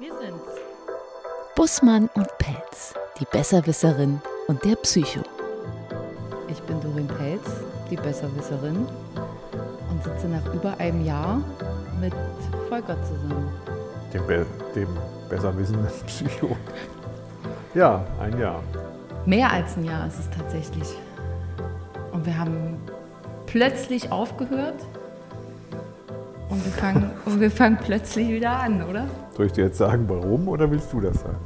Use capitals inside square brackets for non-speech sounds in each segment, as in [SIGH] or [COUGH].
Wir sind's. Bussmann und Pelz, die Besserwisserin und der Psycho. Ich bin Dorin Pelz, die Besserwisserin und sitze nach über einem Jahr mit Volker zusammen. Dem, Be dem besserwissenden Psycho. Ja, ein Jahr. Mehr als ein Jahr ist es tatsächlich. Und wir haben plötzlich aufgehört und wir fangen, und wir fangen plötzlich wieder an, oder? Soll ich dir jetzt sagen, warum oder willst du das sagen?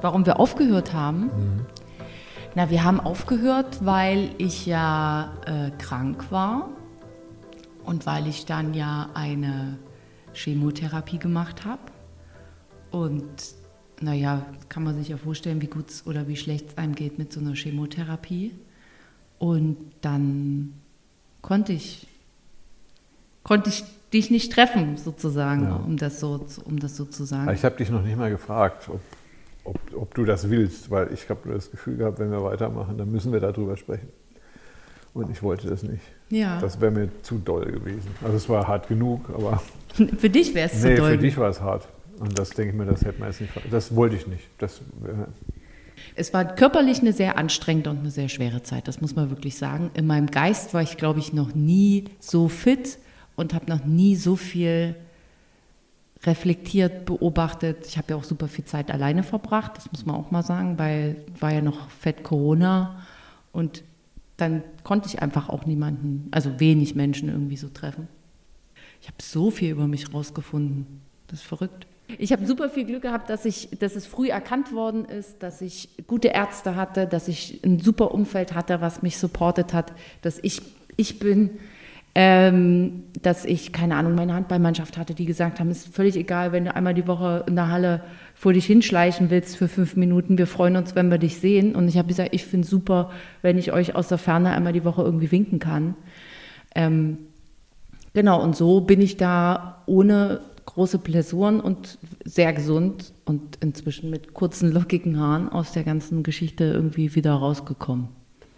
Warum wir aufgehört haben? Na, wir haben aufgehört, weil ich ja äh, krank war und weil ich dann ja eine Chemotherapie gemacht habe. Und naja, kann man sich ja vorstellen, wie gut oder wie schlecht es einem geht mit so einer Chemotherapie. Und dann konnte ich, konnte ich dich nicht treffen, sozusagen, Ja. um, das so, zu- um das so zu sagen. Ich habe dich noch nicht mal gefragt, ob, ob, ob du das willst, weil ich habe das Gefühl gehabt, wenn wir weitermachen, dann müssen wir darüber sprechen. Und ich wollte das nicht. ja, Das wäre mir zu doll gewesen. Also es war hart genug, aber [LAUGHS] für dich wäre es nee, zu doll. für dich war es hart. Und das denke ich mir, das hätte man jetzt nicht. Das wollte ich nicht. Das, Es war körperlich eine sehr anstrengende und eine sehr schwere Zeit, das muss man wirklich sagen. In meinem Geist war ich, glaube ich, noch nie so fit und habe noch nie so viel reflektiert, beobachtet. Ich habe ja auch super viel Zeit alleine verbracht, das muss man auch mal sagen, weil war ja noch fett Corona und dann konnte ich einfach auch niemanden, also wenig Menschen irgendwie so treffen. Ich habe so viel über mich rausgefunden. Das ist verrückt. Ich habe super viel Glück gehabt, dass, ich, dass es früh erkannt worden ist, dass ich gute Ärzte hatte, dass ich ein super Umfeld hatte, was mich supportet hat, dass ich ich bin, ähm, dass ich, keine Ahnung, meine Handballmannschaft hatte, die gesagt haben, es ist völlig egal, wenn du einmal die Woche in der Halle vor dich hinschleichen willst für fünf Minuten, wir freuen uns, wenn wir dich sehen. Und ich habe gesagt, ich finde super, wenn ich euch aus der Ferne einmal die Woche irgendwie winken kann. Ähm, Genau, und so bin ich da ohne große Blessuren und sehr gesund und inzwischen mit kurzen, lockigen Haaren aus der ganzen Geschichte irgendwie wieder rausgekommen.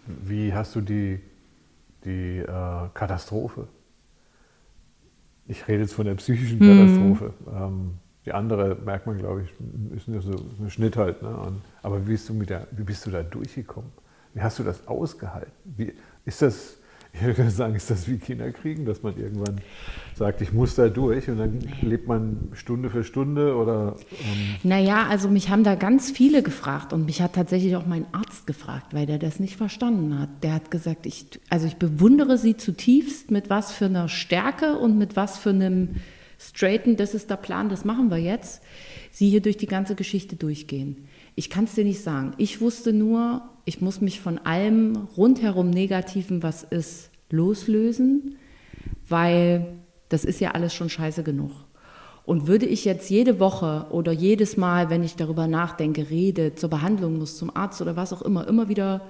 wie hast du die, die äh, Katastrophe? Ich rede jetzt von der psychischen Katastrophe. Ähm, die andere merkt man, glaube ich, ist nur so ein Schnitt halt. Ne? Und, aber wie bist, du mit der, wie bist du da durchgekommen? Wie hast du das ausgehalten? Wie, ist das, ich würde sagen, ist das wie Kinderkriegen, dass man irgendwann sagt, ich muss da durch und dann lebt man Stunde für Stunde oder ähm, Naja, also mich haben da ganz viele gefragt und mich hat tatsächlich auch mein Arzt gefragt, weil der das nicht verstanden hat. Der hat gesagt, ich, also ich bewundere sie zutiefst, mit was für einer Stärke und mit was für einem straighten, das ist der Plan, das machen wir jetzt, sie hier durch die ganze Geschichte durchgehen. Ich kann es dir nicht sagen. Ich wusste nur, ich muss mich von allem rundherum Negativen, was ist, loslösen, weil das ist ja alles schon scheiße genug. Und würde ich jetzt jede Woche oder jedes Mal, wenn ich darüber nachdenke, rede, zur Behandlung muss, zum Arzt oder was auch immer, immer wieder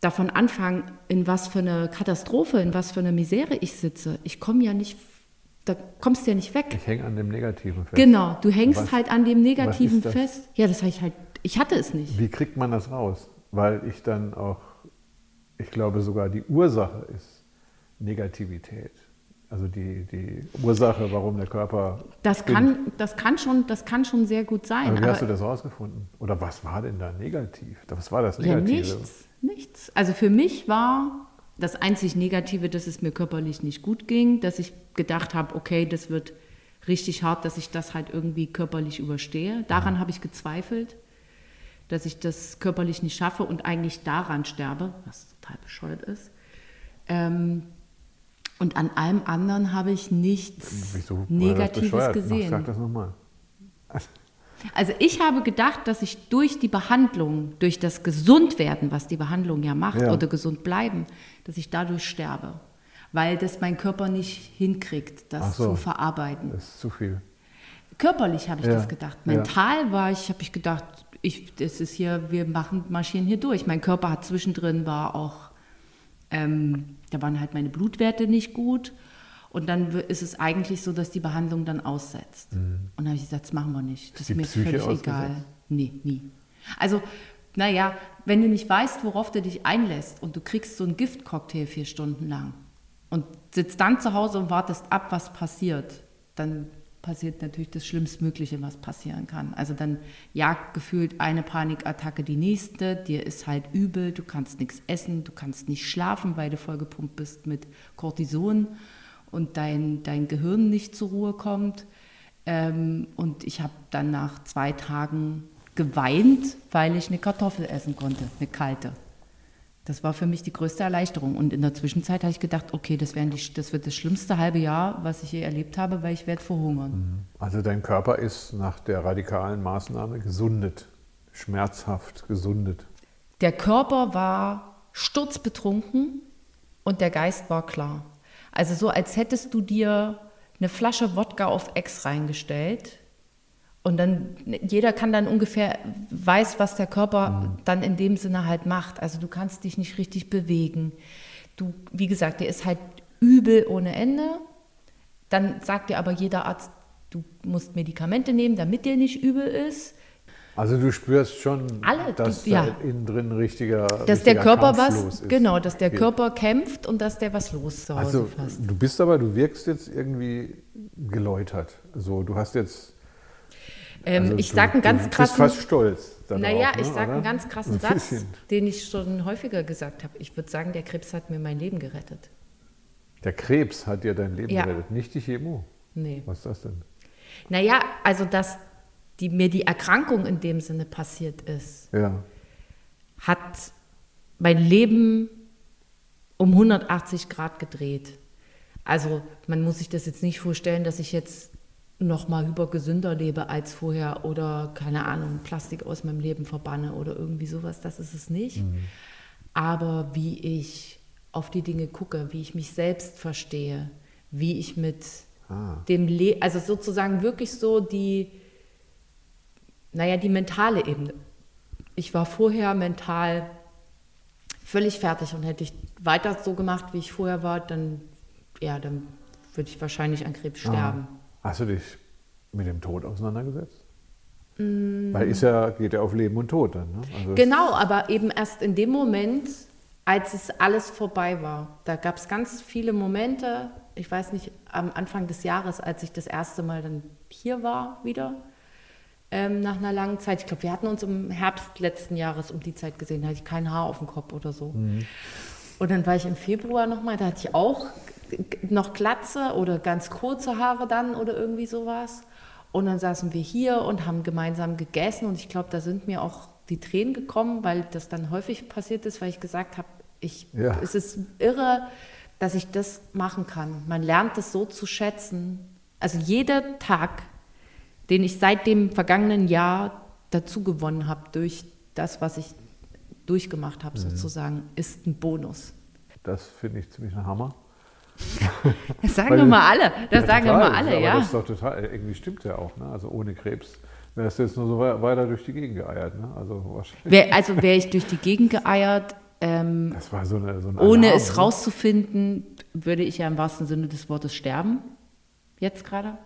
davon anfangen, in was für eine Katastrophe, in was für eine Misere ich sitze, ich komme ja nicht, da kommst du ja nicht weg. ich hänge an dem Negativen fest. Genau, du hängst Was- halt an dem Negativen fest. Ja, das habe ich halt, ich hatte es nicht. Wie kriegt man das raus? Weil ich dann auch, ich glaube sogar die Ursache ist Negativität. Also die, die Ursache, warum der Körper. Das kann, das, kann schon, das kann schon sehr gut sein. Aber wie hast du aber- das rausgefunden? Oder was war denn da negativ? Was war das Ja, Negative? nichts, nichts. Also für mich war das einzig Negative, dass es mir körperlich nicht gut ging, dass ich gedacht habe, okay, das wird richtig hart, dass ich das halt irgendwie körperlich überstehe. Daran habe ich gezweifelt, dass ich das körperlich nicht schaffe und eigentlich daran sterbe, was total bescheuert ist. Ähm, und an allem anderen habe ich nichts Wieso Negatives gesehen. Sag das nochmal. [LAUGHS] Also ich habe gedacht, dass ich durch die Behandlung, durch das Gesundwerden, was die Behandlung ja macht, Ja. oder gesund bleiben, dass ich dadurch sterbe. Weil das mein Körper nicht hinkriegt, das so. zu verarbeiten. Das ist zu viel. Körperlich habe ich Ja. das gedacht. Ja. Mental war ich, habe ich gedacht, ich, das ist hier, wir machen, marschieren hier durch. Mein Körper hat zwischendrin war auch, ähm, da waren halt meine Blutwerte nicht gut. Und dann ist es eigentlich so, dass die Behandlung dann aussetzt. Und dann habe ich gesagt, das machen wir nicht. Das ist, mir Psyche völlig ausgesetzt? egal. Nee, nie. Also, naja, wenn du nicht weißt, worauf du dich einlässt und du kriegst so einen Giftcocktail vier Stunden lang und sitzt dann zu Hause und wartest ab, was passiert, dann passiert natürlich das Schlimmstmögliche, was passieren kann. Also dann jagt gefühlt eine Panikattacke die nächste, dir ist halt übel, du kannst nichts essen, du kannst nicht schlafen, weil du vollgepumpt bist mit Cortison und dein, dein Gehirn nicht zur Ruhe kommt. Ähm, und ich habe dann nach zwei Tagen geweint, weil ich eine Kartoffel essen konnte, eine kalte. Das war für mich die größte Erleichterung. Und in der Zwischenzeit habe ich gedacht, okay, das, die, das wird das schlimmste halbe Jahr, was ich je erlebt habe, weil ich werde verhungern. Mhm. Also dein Körper ist nach der radikalen Maßnahme gesundet, schmerzhaft gesundet. Der Körper war sturzbetrunken und der Geist war klar. Also so, als hättest du dir eine Flasche Wodka auf Ex reingestellt und dann, jeder kann dann ungefähr, weiß, was der Körper mhm. dann in dem Sinne halt macht. Also du kannst dich nicht richtig bewegen. Du, wie gesagt, der ist halt übel ohne Ende. Dann sagt dir aber jeder Arzt, du musst Medikamente nehmen, damit dir nicht übel ist. Also du spürst schon, Alle, dass du, ja. da innen drin richtiger Dass richtiger der Körper was, ist. genau, dass der Körper kämpft und dass der was los Hause Also du bist aber, du wirkst jetzt irgendwie geläutert. So, du hast jetzt ähm, also ich sage einen ganz du krassen. bist fast stolz. Darauf, naja, ne, ich sage einen ganz krassen Ein Satz, den ich schon häufiger gesagt habe. Ich würde sagen, der Krebs hat mir mein Leben gerettet. Der Krebs hat dir dein Leben Ja. gerettet, nicht die Chemo. Nee. Was ist das denn? Naja, also dass die, mir die Erkrankung in dem Sinne passiert ist, Ja. hat mein Leben um 180 Grad gedreht. Also man muss sich das jetzt nicht vorstellen, dass ich jetzt noch mal hypergesünder lebe als vorher oder keine Ahnung, Plastik aus meinem Leben verbanne oder irgendwie sowas, das ist es nicht. Aber wie ich auf die Dinge gucke, wie ich mich selbst verstehe, wie ich mit Ah. dem Le also sozusagen wirklich so die, naja, die mentale Ebene. Ich war vorher mental völlig fertig und hätte ich weiter so gemacht, wie ich vorher war, dann, ja, dann würde ich wahrscheinlich an Krebs sterben. Ah. Hast du dich mit dem Tod auseinandergesetzt? Weil ist ja, geht ja auf Leben und Tod dann. Ne? Also Mm. Genau, aber eben erst in dem Moment, als es alles vorbei war. Da gab es ganz viele Momente, ich weiß nicht, am Anfang des Jahres, als ich das erste Mal dann hier war wieder, ähm, nach einer langen Zeit. Ich glaube, wir hatten uns im Herbst letzten Jahres um die Zeit gesehen, da hatte ich kein Haar auf dem Kopf oder so. Und dann war ich im Februar nochmal, da hatte ich auch noch Glatze oder ganz kurze Haare dann oder irgendwie sowas. Und dann saßen wir hier und haben gemeinsam gegessen und ich glaube, da sind mir auch die Tränen gekommen, weil das dann häufig passiert ist, weil ich gesagt habe, ich, Ja. es ist irre, dass ich das machen kann. Man lernt es so zu schätzen. Also jeder Tag, den ich seit dem vergangenen Jahr dazu gewonnen habe durch das, was ich durchgemacht habe, sozusagen, ist ein Bonus. das finde ich ziemlich ein Hammer. [LAUGHS] Das sagen doch mal alle. Das Ja, sagen doch mal alle, ja. Das ist doch total, irgendwie stimmt ja auch. Ne? Also ohne Krebs wärst du jetzt nur so wei- weiter durch die Gegend geeiert. Ne? Also wahrscheinlich. Wär, also wäre ich durch die Gegend geeiert, ähm, Das war so, eine, so ein ohne Alarm, es rauszufinden, würde ich ja im wahrsten Sinne des Wortes sterben. Jetzt gerade.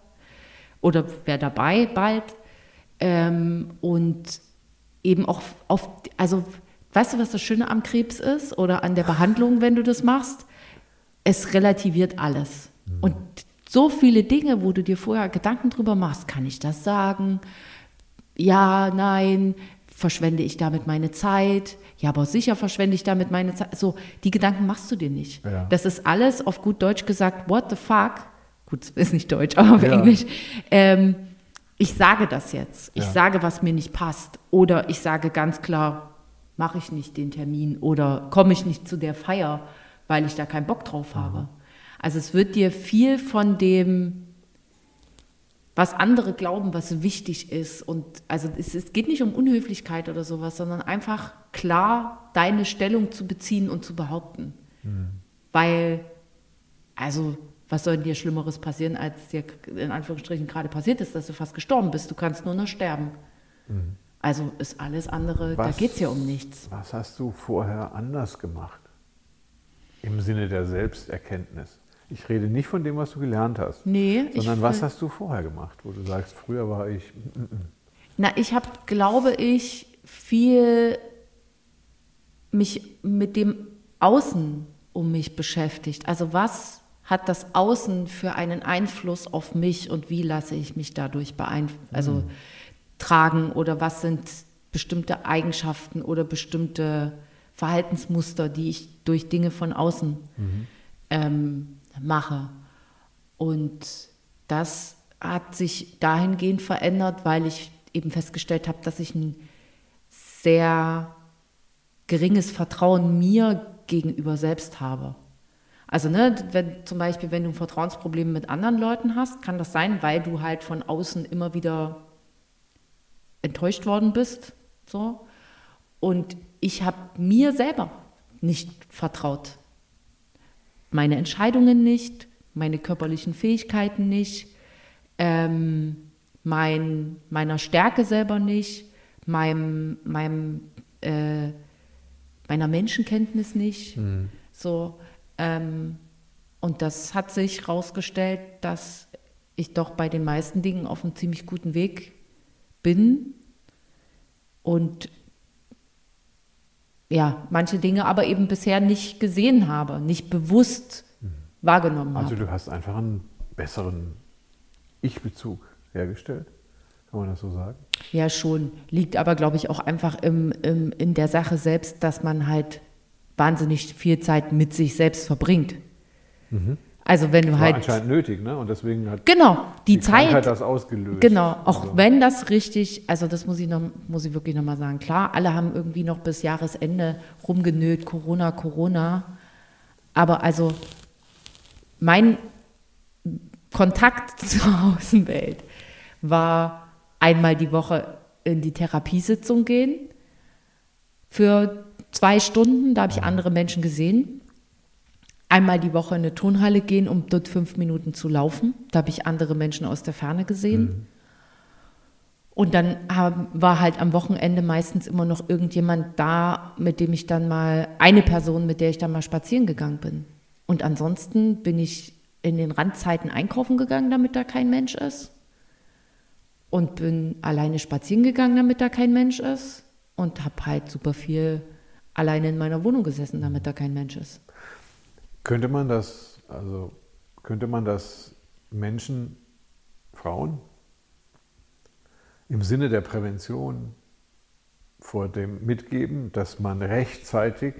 Oder wäre dabei bald. Ähm, und eben auch auf, also weißt du, was das Schöne am Krebs ist oder an der Behandlung, wenn du das machst? Es relativiert alles. Und so viele Dinge, wo du dir vorher Gedanken drüber machst, kann ich das sagen? Ja, nein, verschwende ich damit meine Zeit? Ja, aber sicher verschwende ich damit meine Zeit. So, die Gedanken machst du dir nicht. Ja. Das ist alles auf gut Deutsch gesagt, what the fuck? Gut, es ist nicht Deutsch, aber auf Ja. Englisch. Ähm, ich sage das jetzt. Ich Ja. sage, was mir nicht passt. Oder ich sage ganz klar, mache ich nicht den Termin oder komme ich nicht zu der Feier, weil ich da keinen Bock drauf habe. Also es wird dir viel von dem, was andere glauben, was wichtig ist. Und also es, es geht nicht um Unhöflichkeit oder sowas, sondern einfach klar deine Stellung zu beziehen und zu behaupten. Weil, also, was soll dir Schlimmeres passieren, als dir in Anführungsstrichen gerade passiert ist, dass du fast gestorben bist? Du kannst nur noch sterben. Also ist alles andere, da Was- geht es ja um nichts. Was hast du vorher anders gemacht? Im Sinne der Selbsterkenntnis. Ich rede nicht von dem, was du gelernt hast, Nee, sondern was hast du vorher gemacht, wo du sagst, früher war ich. mm, mm. Na, ich habe, glaube ich, viel mich mit dem Außen um mich beschäftigt. Also was hat das Außen für einen Einfluss auf mich und wie lasse ich mich dadurch beeinflussen, also mhm. tragen oder was sind bestimmte Eigenschaften oder bestimmte Verhaltensmuster, die ich durch Dinge von außen mhm. ähm, mache. Und das hat sich dahingehend verändert, weil ich eben festgestellt habe, dass ich ein sehr geringes Vertrauen mir gegenüber selbst habe. Also ne, wenn zum Beispiel, wenn du ein Vertrauensproblem mit anderen Leuten hast, kann das sein, weil du halt von außen immer wieder enttäuscht worden bist. So. Und ich habe mir selber nicht vertraut. Meine Entscheidungen nicht, meine körperlichen Fähigkeiten nicht, ähm, mein, meiner Stärke selber nicht, meinem, meinem, äh, meiner Menschenkenntnis nicht. Mhm. So, ähm, und das hat sich herausgestellt, dass ich doch bei den meisten Dingen auf einem ziemlich guten Weg bin und ja, manche Dinge aber eben bisher nicht gesehen habe, nicht bewusst mhm. wahrgenommen also habe. Also du hast einfach einen besseren Ich-Bezug hergestellt, kann man das so sagen? Ja, schon. Liegt aber, glaube ich, auch einfach im, im, in der Sache selbst, dass man halt wahnsinnig viel Zeit mit sich selbst verbringt. Mhm. Also wenn du das halt. War anscheinend nötig, ne? Und deswegen hat genau, die, die Zeit, Krankheit das ausgelöst. Genau, auch also. wenn das richtig, also das muss ich, noch, muss ich wirklich nochmal sagen. Klar, alle haben irgendwie noch bis Jahresende rumgenölt, Corona, Corona. Aber also mein Kontakt [LAUGHS] zur Außenwelt war einmal die Woche in die Therapiesitzung gehen für zwei Stunden. Da habe ich andere Menschen gesehen einmal die Woche in eine Turnhalle gehen, um dort fünf Minuten zu laufen. Da habe ich andere Menschen aus der Ferne gesehen. Mhm. Und dann war halt am Wochenende meistens immer noch irgendjemand da, mit dem ich dann mal, eine Person, mit der ich dann mal spazieren gegangen bin. Und ansonsten bin ich in den Randzeiten einkaufen gegangen, damit da kein Mensch ist. Und bin alleine spazieren gegangen, damit da kein Mensch ist. Und habe halt super viel alleine in meiner Wohnung gesessen, damit da kein Mensch ist. Könnte man das, also könnte man das Menschen, Frauen im Sinne der Prävention vor dem mitgeben, dass man rechtzeitig,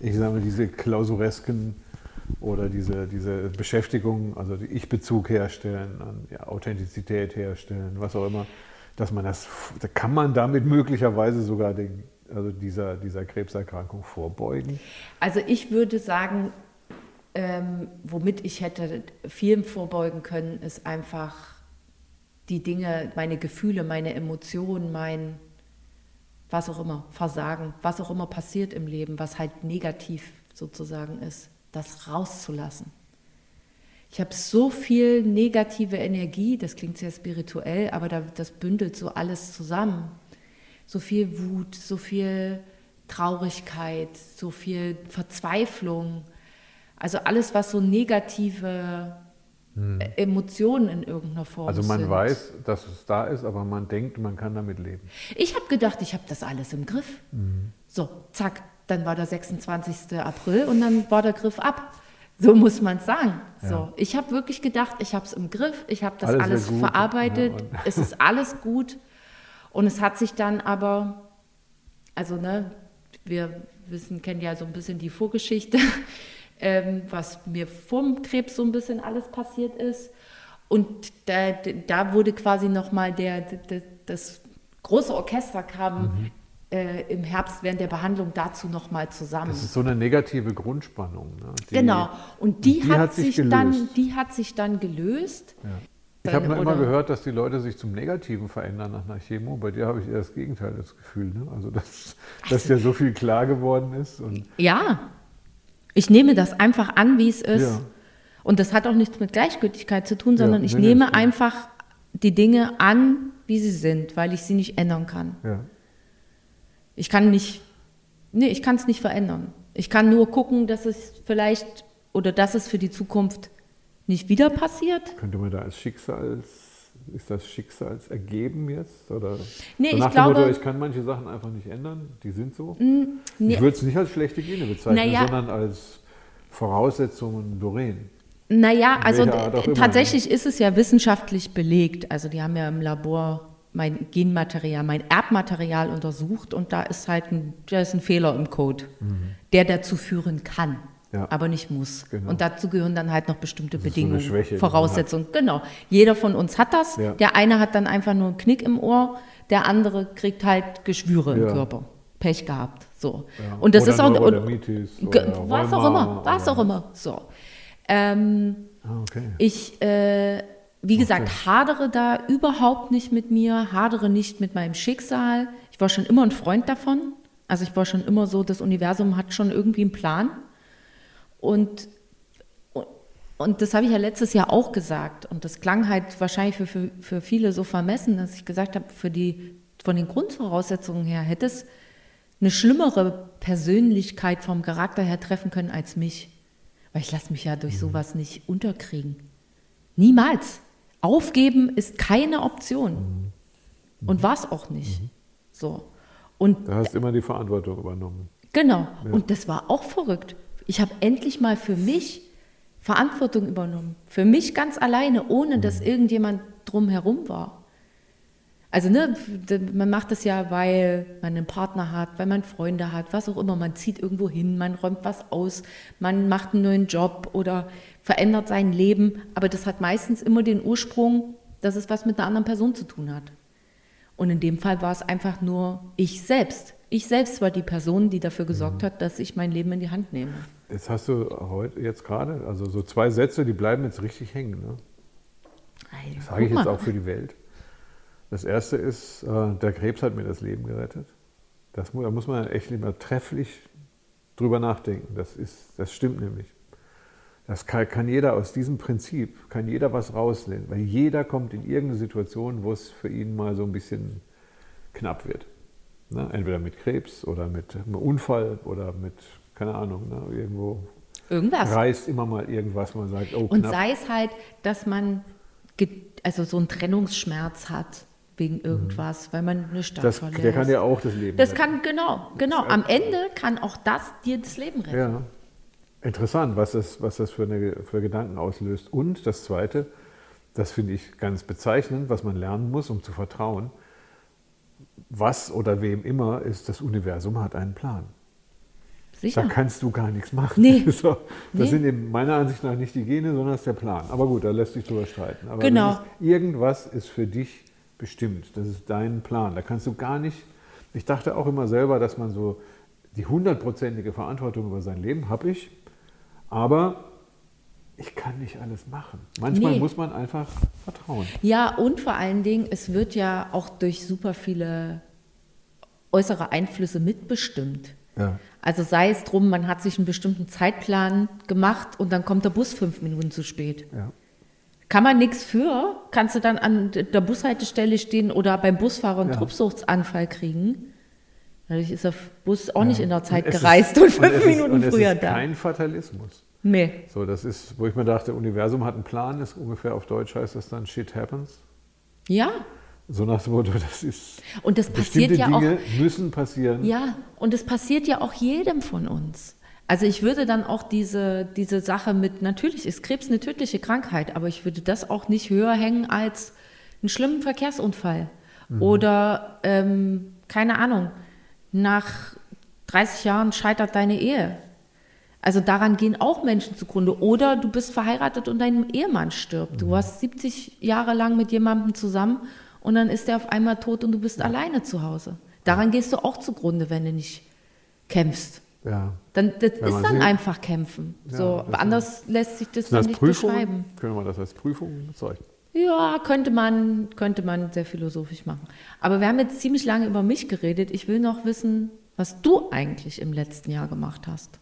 ich sage mal, diese klausuresken oder diese, diese Beschäftigung, also die Ich-Bezug herstellen, Authentizität herstellen, was auch immer, dass man das, da kann man damit möglicherweise sogar den, also dieser, dieser Krebserkrankung vorbeugen? Also ich würde sagen, ähm, womit ich hätte vielen vorbeugen können, ist einfach die Dinge, meine Gefühle, meine Emotionen, mein was auch immer, Versagen, was auch immer passiert im Leben, was halt negativ sozusagen ist, das rauszulassen. Ich habe so viel negative Energie, das klingt sehr spirituell, aber das bündelt so alles zusammen. So viel Wut, so viel Traurigkeit, so viel Verzweiflung, also alles, was so negative hm. Emotionen in irgendeiner Form Also man sind. weiß, dass es da ist, aber man denkt, man kann damit leben. Ich habe gedacht, ich habe das alles im Griff. Mhm. So, zack, dann war der 26. April und dann war der Griff ab. So muss man es sagen. Ja. So, ich habe wirklich gedacht, ich habe es im Griff, ich habe das alles, alles verarbeitet, ja, es ist [LAUGHS] alles gut. Und es hat sich dann aber, also ne, wir wissen, kennen ja so ein bisschen die Vorgeschichte ähm, was mir vorm Krebs so ein bisschen alles passiert ist. Und da, da wurde quasi nochmal der, der, das große Orchester kam mhm. äh, im Herbst während der Behandlung dazu nochmal zusammen. Das ist so eine negative Grundspannung. Ne? Die, genau. Und die, die hat, hat, sich dann, die hat sich dann gelöst. Ja. Ich habe immer gehört, dass die Leute sich zum Negativen verändern nach einer Chemo. Bei dir habe ich eher das Gegenteil, das Gefühl. Ne? Also, dass, also, dass dir so viel klar geworden ist. ja, ich nehme das einfach an, wie es ist. Ja. Und das hat auch nichts mit Gleichgültigkeit zu tun, sondern ja, ich nee, nehme nee, einfach die Dinge an, wie sie sind, weil ich sie nicht ändern kann. Ja. Ich kann nicht, nee, ich kann es nicht verändern. Ich kann nur gucken, dass es vielleicht oder dass es für die Zukunft nicht wieder passiert. Könnte man da als Schicksals, ist das Schicksalsergeben jetzt? Oder nee, so ich glaube, Motto, ich kann manche Sachen einfach nicht ändern, die sind so? Mm, nee. Ich würde es nicht als schlechte Gene bezeichnen, naja, sondern als Voraussetzungen Doreen. Naja, also tatsächlich ist es ja wissenschaftlich belegt. Also die haben ja im Labor mein Genmaterial, mein Erbmaterial untersucht und da ist halt ein, da ist ein Fehler im Code, der dazu führen kann, Mhm. Ja. aber nicht muss. Genau. Und dazu gehören dann halt noch bestimmte so Bedingungen, Schwäche, man Voraussetzungen. Genau. Jeder von uns hat das. Ja. Der eine hat dann einfach nur einen Knick im Ohr, der andere kriegt halt Geschwüre im Ja. Körper. Pech gehabt. So. Und das Oder ist auch. Ge- oder was auch immer. Was oder- auch immer. So. Ähm, Ah, okay. ich, äh, wie gesagt, hadere da überhaupt nicht mit mir, hadere nicht mit meinem Schicksal. Ich war schon immer ein Freund davon. Also ich war schon immer so, das Universum hat schon irgendwie einen Plan. Und, und, das habe ich ja letztes Jahr auch gesagt. Und das klang halt wahrscheinlich für, für, für viele so vermessen, dass ich gesagt habe, für die, von den Grundvoraussetzungen her hätte es eine schlimmere Persönlichkeit vom Charakter her treffen können als mich. Weil ich lasse mich ja durch sowas nicht unterkriegen. Niemals. Aufgeben ist keine Option. Und war es auch nicht. So. Und Da hast du immer die Verantwortung übernommen. Genau. Und das war auch verrückt. Ich habe endlich mal für mich Verantwortung übernommen. Für mich ganz alleine, ohne dass irgendjemand drumherum war. Also ne, man macht das ja, weil man einen Partner hat, weil man Freunde hat, was auch immer. Man zieht irgendwo hin, man räumt was aus, man macht einen neuen Job oder verändert sein Leben. Aber das hat meistens immer den Ursprung, dass es was mit einer anderen Person zu tun hat. Und in dem Fall war es einfach nur ich selbst. Ich selbst war die Person, die dafür gesorgt hat, dass ich mein Leben in die Hand nehme. Jetzt hast du heute, jetzt gerade, also so zwei Sätze, die bleiben jetzt richtig hängen. Ne? Hey, Das sage ich jetzt auch für die Welt. Das erste ist, äh, der Krebs hat mir das Leben gerettet. Das, da muss man echt immer trefflich drüber nachdenken. Das, ist, das stimmt nämlich. Das kann, kann jeder aus diesem Prinzip, kann jeder was rausnehmen, weil jeder kommt in irgendeine Situation, wo es für ihn mal so ein bisschen knapp wird. Ne? Entweder mit Krebs oder mit einem Unfall oder mit, keine Ahnung, ne? irgendwo Irgendwas. reißt immer mal irgendwas, man sagt, oh Und knapp. sei es halt, dass man also so einen Trennungsschmerz hat wegen irgendwas, weil man eine Stadt Mhm. das, verlässt. der kann ja auch das Leben das retten. kann, genau, genau. Am Ende kann auch das dir das Leben retten. Ja, interessant, was das, was das für, eine, für Gedanken auslöst. Und das Zweite, das finde ich ganz bezeichnend, was man lernen muss, um zu vertrauen. Was oder wem immer ist, das Universum hat einen Plan. Sicher. Da kannst du gar nichts machen. Nee. [LAUGHS] So, das Nee. sind eben meiner Ansicht nach nicht die Gene, sondern das ist der Plan. Aber gut, da lässt sich drüber streiten. Aber Genau. ist, irgendwas ist für dich bestimmt. Das ist dein Plan. Da kannst du gar nicht. Ich dachte auch immer selber, dass man so die hundertprozentige Verantwortung über sein Leben habe ich, aber ich kann nicht alles machen. Manchmal Nee. muss man einfach vertrauen. Ja, und vor allen Dingen, es wird ja auch durch super viele äußere Einflüsse mitbestimmt. Ja. Also sei es drum, man hat sich einen bestimmten Zeitplan gemacht und dann kommt der Bus fünf Minuten zu spät. Ja. Kann man nichts für, kannst du dann an der Bushaltestelle stehen oder beim Busfahrer einen Ja. Tobsuchtsanfall kriegen. Dadurch ist der Bus auch nicht in der Zeit Und es gereist ist, und fünf es ist- Minuten und es früher ist da. kein Fatalismus. Nee. So, das ist, wo ich mir dachte, Universum hat einen Plan, ist ungefähr auf Deutsch heißt das dann Shit happens. Ja, So nach dem Motto, das ist und das passiert ja auch. Dinge müssen passieren. Ja, und es passiert ja auch jedem von uns. Also ich würde dann auch diese, diese Sache mit, natürlich ist Krebs eine tödliche Krankheit, aber ich würde das auch nicht höher hängen als einen schlimmen Verkehrsunfall. Oder, ähm, keine Ahnung, nach 30 Jahren scheitert deine Ehe. Also daran gehen auch Menschen zugrunde. Oder du bist verheiratet und dein Ehemann stirbt. Du warst 70 Jahre lang mit jemandem zusammen und dann ist er auf einmal tot und du bist alleine zu Hause. Daran gehst du auch zugrunde, wenn du nicht kämpfst. Ja. Dann, das Wenn ist dann sieht- einfach kämpfen. Ja, so, anders lässt sich das dann nicht Prüfungen? beschreiben. Können wir das als Prüfungen bezeichnen? Ja, könnte man, könnte man sehr philosophisch machen. Aber wir haben jetzt ziemlich lange über mich geredet. Ich will noch wissen, was du eigentlich im letzten Jahr gemacht hast.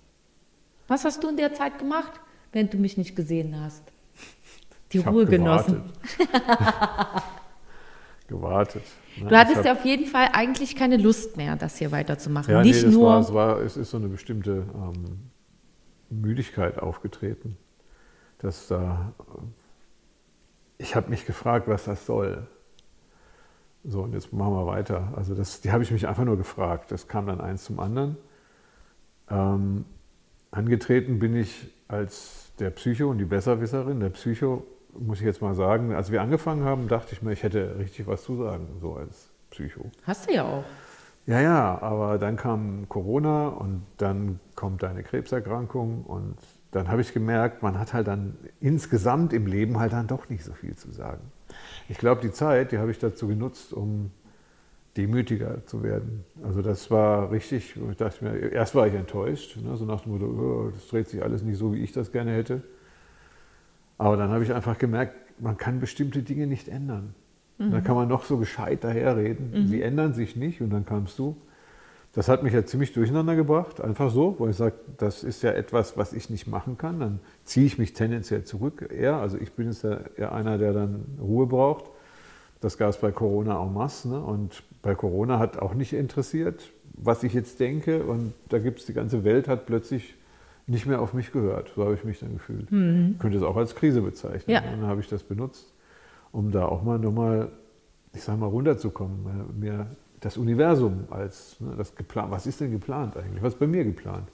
Was hast du in der Zeit gemacht, wenn du mich nicht gesehen hast? Die Ich Ruhe genossen. [LAUGHS] Gewartet. Nein, Du hattest ich ja hab- auf jeden Fall eigentlich keine Lust mehr, das hier weiterzumachen. ja, nicht nee, nur. war, es, war, es ist so eine bestimmte ähm, Müdigkeit aufgetreten. Dass da, ich habe mich gefragt, was das soll. So, und jetzt machen wir weiter. Also das, die habe ich mich einfach nur gefragt. Das kam dann eins zum anderen. Ähm, angetreten bin ich als der Psycho und die Besserwisserin, der Psycho, muss ich jetzt mal sagen, als wir angefangen haben, dachte ich mir, ich hätte richtig was zu sagen, so als Psycho. Hast du ja auch. Ja, ja, aber dann kam Corona und dann kommt deine Krebserkrankung und dann habe ich gemerkt, man hat halt dann insgesamt im Leben halt dann doch nicht so viel zu sagen. Ich glaube, die Zeit, die habe ich dazu genutzt, um demütiger zu werden. Also das war richtig, ich dachte mir, erst war ich enttäuscht, ne, so nach dem Motto, oh, das dreht sich alles nicht so, wie ich das gerne hätte. Aber dann habe ich einfach gemerkt, man kann bestimmte Dinge nicht ändern. Mhm. Da kann man noch so gescheit daherreden. Mhm. Sie ändern sich nicht und dann kamst du. Das hat mich ja ziemlich durcheinander gebracht, einfach so, weil ich sage, das ist ja etwas, was ich nicht machen kann. Dann ziehe ich mich tendenziell zurück eher. Also ich bin jetzt ja eher einer, der dann Ruhe braucht. Das gab es bei Corona en masse. Ne? Und bei Corona hat auch nicht interessiert, was ich jetzt denke. Und da gibt es, die ganze Welt hat plötzlich nicht mehr auf mich gehört. So habe ich mich dann gefühlt. Mhm. Ich könnte es auch als Krise bezeichnen. Ja. Und dann habe ich das benutzt um da auch mal nochmal, ich sag mal, runterzukommen, mir das Universum als ne, das geplant. Was ist denn geplant eigentlich? Was ist bei mir geplant?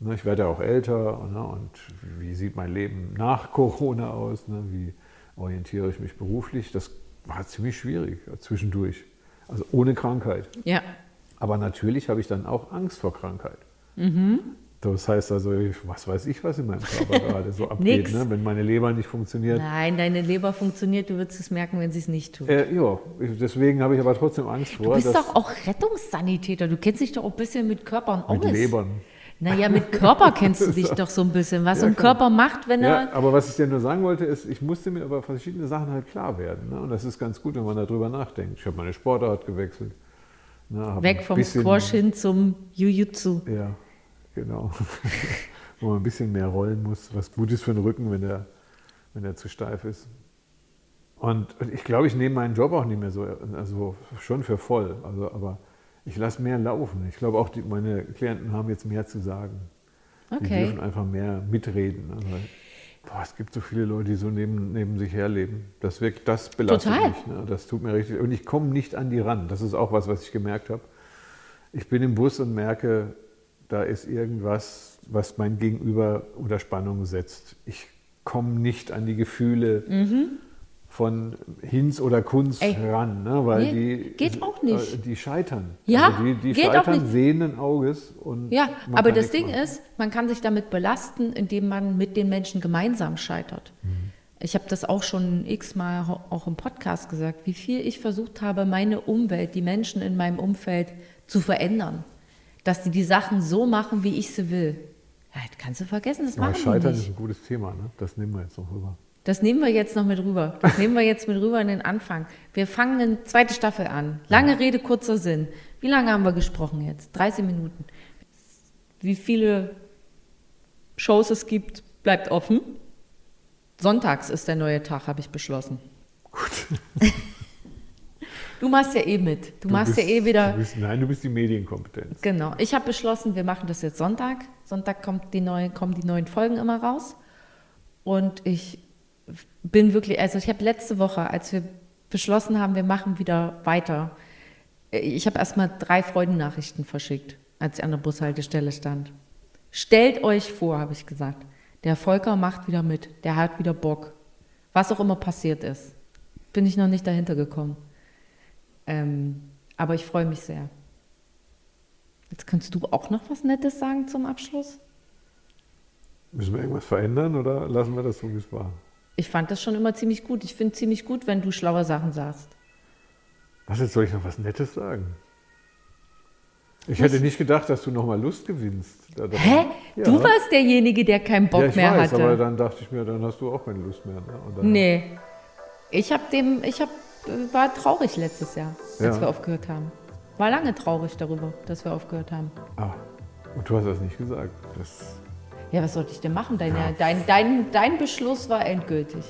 Ne, ich werde ja auch älter ne, und wie sieht mein Leben nach Corona aus? Ne, wie orientiere ich mich beruflich? Das war ziemlich schwierig zwischendurch. Also ohne Krankheit. Ja. Aber natürlich habe ich dann auch Angst vor Krankheit. Mhm. Das heißt also, was weiß ich, was in meinem Körper [LAUGHS] gerade so abgeht, ne? wenn meine Leber nicht funktioniert. Nein, deine Leber funktioniert, du wirst es merken, wenn sie es nicht tut. Äh, ja, deswegen habe ich aber trotzdem Angst vor. Du bist doch auch Rettungssanitäter, du kennst dich doch auch ein bisschen mit Körpern aus. Mit Lebern. Naja, mit Körper kennst du dich doch so ein bisschen, was ja, ein Körper macht, wenn er... Ja, aber was ich dir nur sagen wollte, ist, ich musste mir über verschiedene Sachen halt klar werden. Ne? Und das ist ganz gut, wenn man darüber nachdenkt. Ich habe meine Sportart gewechselt. Ne? Weg vom Squash hin zum Jiu-Jitsu. Ja, Genau. [LAUGHS] Wo man ein bisschen mehr rollen muss, was gut ist für den Rücken, wenn der, wenn der zu steif ist. Und ich glaube, ich nehme meinen Job auch nicht mehr so, also schon für voll. Also, aber ich lasse mehr laufen. Ich glaube auch, die, meine Klienten haben jetzt mehr zu sagen. Okay. Die dürfen einfach mehr mitreden. Also, boah, es gibt so viele Leute, die so neben, neben sich herleben. Das wirkt, das belastet Total. mich. Ne? Das tut mir richtig. Und ich komme nicht an die ran. Das ist auch was, was ich gemerkt habe. Ich bin im Bus und merke, da ist irgendwas, was mein Gegenüber unter Spannung setzt. Ich komme nicht an die Gefühle mhm. von Hinz oder Kunst Ey, ran, ne? weil nee, die, geht auch nicht. Äh, die scheitern. Ja, also die, die geht scheitern auch nicht. sehenden Auges. Und ja, aber das Ding machen. ist, man kann sich damit belasten, indem man mit den Menschen gemeinsam scheitert. Mhm. Ich habe das auch schon x-mal auch im Podcast gesagt, wie viel ich versucht habe, meine Umwelt, die Menschen in meinem Umfeld zu verändern dass die die Sachen so machen, wie ich sie will. Ja, das kannst du vergessen, das machen Scheitern nicht. ist ein gutes Thema, ne? das nehmen wir jetzt noch rüber. Das nehmen wir jetzt noch mit rüber. Das nehmen wir jetzt mit rüber in den Anfang. Wir fangen eine zweite Staffel an. Lange ja. Rede, kurzer Sinn. Wie lange haben wir gesprochen jetzt? 30 Minuten. Wie viele Shows es gibt, bleibt offen. Sonntags ist der neue Tag, habe ich beschlossen. Gut. [LAUGHS] Du machst ja eh mit. Du, du machst bist, ja eh wieder. Du bist, nein, du bist die Medienkompetenz. Genau. Ich habe beschlossen, wir machen das jetzt Sonntag. Sonntag kommt die neue, kommen die neuen Folgen immer raus. Und ich bin wirklich, also ich habe letzte Woche, als wir beschlossen haben, wir machen wieder weiter, ich habe erstmal drei Freundennachrichten verschickt, als ich an der Bushaltestelle stand. Stellt euch vor, habe ich gesagt, der Volker macht wieder mit, der hat wieder Bock. Was auch immer passiert ist, bin ich noch nicht dahinter gekommen. Ähm, aber ich freue mich sehr. Jetzt kannst du auch noch was Nettes sagen zum Abschluss? Müssen wir irgendwas verändern oder lassen wir das so, wie es war? Ich fand das schon immer ziemlich gut. Ich finde ziemlich gut, wenn du schlaue Sachen sagst. Was jetzt soll ich noch was Nettes sagen? Ich was? hätte nicht gedacht, dass du noch mal Lust gewinnst. Hä? Ja. Du warst derjenige, der keinen Bock ja, ich mehr weiß, hatte. Aber dann dachte ich mir, dann hast du auch keine Lust mehr. Ne? nee. Ich habe dem, ich habe war traurig letztes Jahr, als ja. wir aufgehört haben. War lange traurig darüber, dass wir aufgehört haben. Ah, und du hast das nicht gesagt. Das ja, was sollte ich denn machen? Deine, ja. dein, dein, dein Beschluss war endgültig.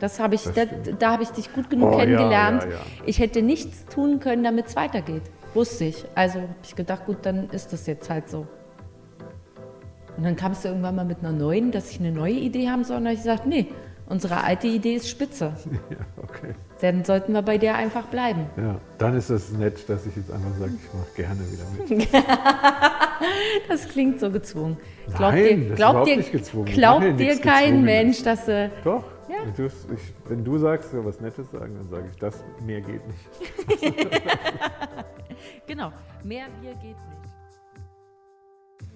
Das habe ich, das da, da habe ich dich gut genug oh, kennengelernt. Ja, ja, ich hätte nichts tun können, damit es weitergeht. Wusste ich. Also habe ich gedacht, gut, dann ist das jetzt halt so. Und dann kamst du irgendwann mal mit einer neuen, dass ich eine neue Idee haben soll. Und dann habe ich gesagt, nee, unsere alte Idee ist spitze. [LAUGHS] Ja, okay. Dann sollten wir bei der einfach bleiben. Ja, dann ist es nett, dass ich jetzt einfach sage, ich mache gerne wieder mit. [LAUGHS] das klingt so gezwungen. Glaubt Nein, dir, das überhaupt dir, nicht gezwungen. Glaubt ja dir kein. Mensch, dass du. Doch. Ja. Ich, wenn du sagst, ja, was Nettes sagen, dann sage ich, das mehr geht nicht. [LAUGHS] Genau, mehr Bier geht nicht.